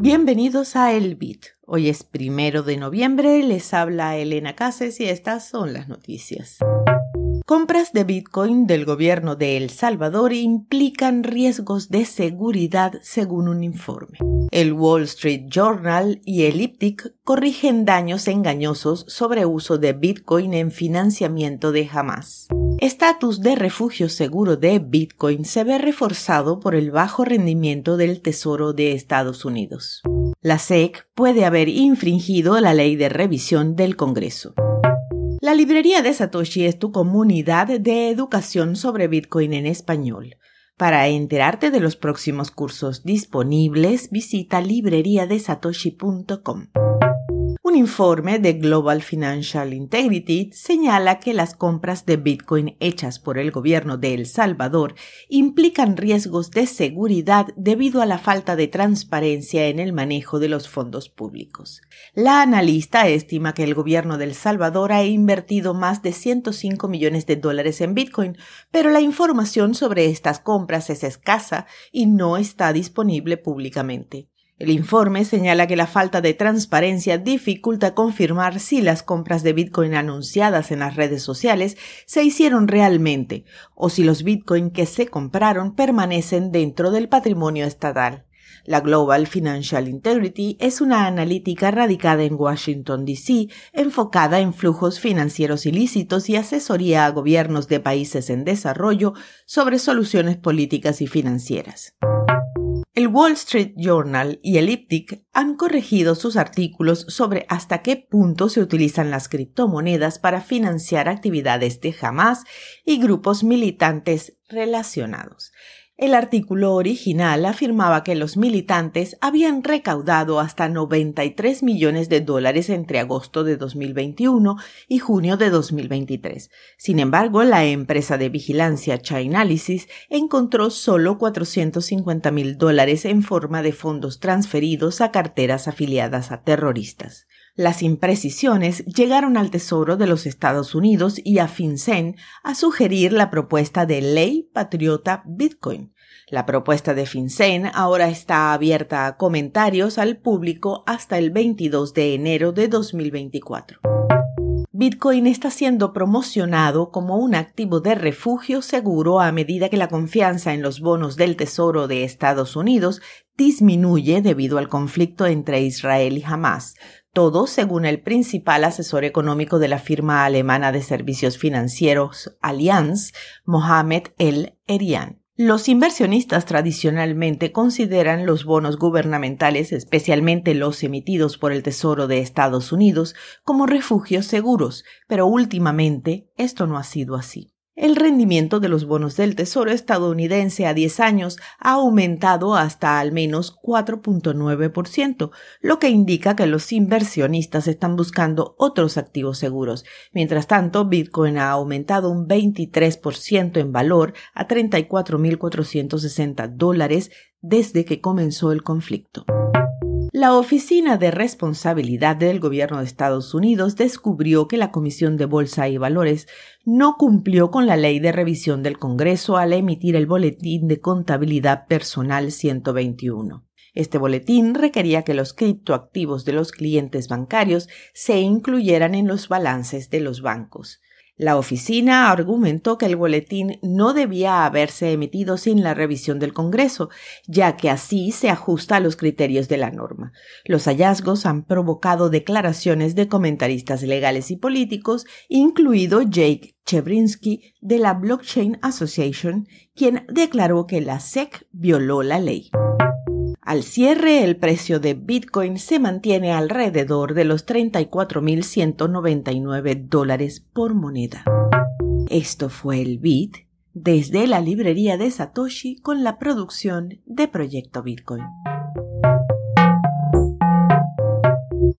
Bienvenidos a El Bit. Hoy es primero de noviembre, les habla Elena Cases y estas son las noticias. Compras de Bitcoin del gobierno de El Salvador implican riesgos de seguridad según un informe. El Wall Street Journal y Elliptic corrigen daños engañosos sobre uso de Bitcoin en financiamiento de Hamas. Estatus de refugio seguro de Bitcoin se ve reforzado por el bajo rendimiento del Tesoro de Estados Unidos. La SEC puede haber infringido la ley de revisión del Congreso. La librería de Satoshi es tu comunidad de educación sobre Bitcoin en español. Para enterarte de los próximos cursos disponibles, visita libreriadesatoshi.com. Un informe de Global Financial Integrity señala que las compras de Bitcoin hechas por el gobierno de El Salvador implican riesgos de seguridad debido a la falta de transparencia en el manejo de los fondos públicos. La analista estima que el gobierno de El Salvador ha invertido más de 105 millones de dólares en Bitcoin, pero la información sobre estas compras es escasa y no está disponible públicamente. El informe señala que la falta de transparencia dificulta confirmar si las compras de Bitcoin anunciadas en las redes sociales se hicieron realmente o si los Bitcoin que se compraron permanecen dentro del patrimonio estatal. La Global Financial Integrity es una analítica radicada en Washington, D.C., enfocada en flujos financieros ilícitos y asesoría a gobiernos de países en desarrollo sobre soluciones políticas y financieras. El Wall Street Journal y Elliptic han corregido sus artículos sobre hasta qué punto se utilizan las criptomonedas para financiar actividades de Hamas y grupos militantes relacionados. El artículo original afirmaba que los militantes habían recaudado hasta 93 millones de dólares entre agosto de 2021 y junio de 2023. Sin embargo, la empresa de vigilancia Chainalysis encontró solo 450 mil dólares en forma de fondos transferidos a carteras afiliadas a terroristas. Las imprecisiones llegaron al Tesoro de los Estados Unidos y a FinCEN a sugerir la propuesta de ley patriota Bitcoin. La propuesta de FinCEN ahora está abierta a comentarios al público hasta el 22 de enero de 2024. Bitcoin está siendo promocionado como un activo de refugio seguro a medida que la confianza en los bonos del Tesoro de Estados Unidos disminuye debido al conflicto entre Israel y Hamas, todo según el principal asesor económico de la firma alemana de servicios financieros Allianz, Mohamed El Erian. Los inversionistas tradicionalmente consideran los bonos gubernamentales, especialmente los emitidos por el Tesoro de Estados Unidos, como refugios seguros, pero últimamente esto no ha sido así. El rendimiento de los bonos del Tesoro estadounidense a 10 años ha aumentado hasta al menos 4.9%, lo que indica que los inversionistas están buscando otros activos seguros. Mientras tanto, Bitcoin ha aumentado un 23% en valor a 34.460 dólares desde que comenzó el conflicto. La Oficina de Responsabilidad del Gobierno de Estados Unidos descubrió que la Comisión de Bolsa y Valores no cumplió con la ley de revisión del Congreso al emitir el Boletín de Contabilidad Personal 121. Este boletín requería que los criptoactivos de los clientes bancarios se incluyeran en los balances de los bancos. La oficina argumentó que el boletín no debía haberse emitido sin la revisión del Congreso, ya que así se ajusta a los criterios de la norma. Los hallazgos han provocado declaraciones de comentaristas legales y políticos, incluido Jake Chebrinsky de la Blockchain Association, quien declaró que la SEC violó la ley. Al cierre, el precio de Bitcoin se mantiene alrededor de los 34.199 dólares por moneda. Esto fue el Bit desde la librería de Satoshi con la producción de Proyecto Bitcoin.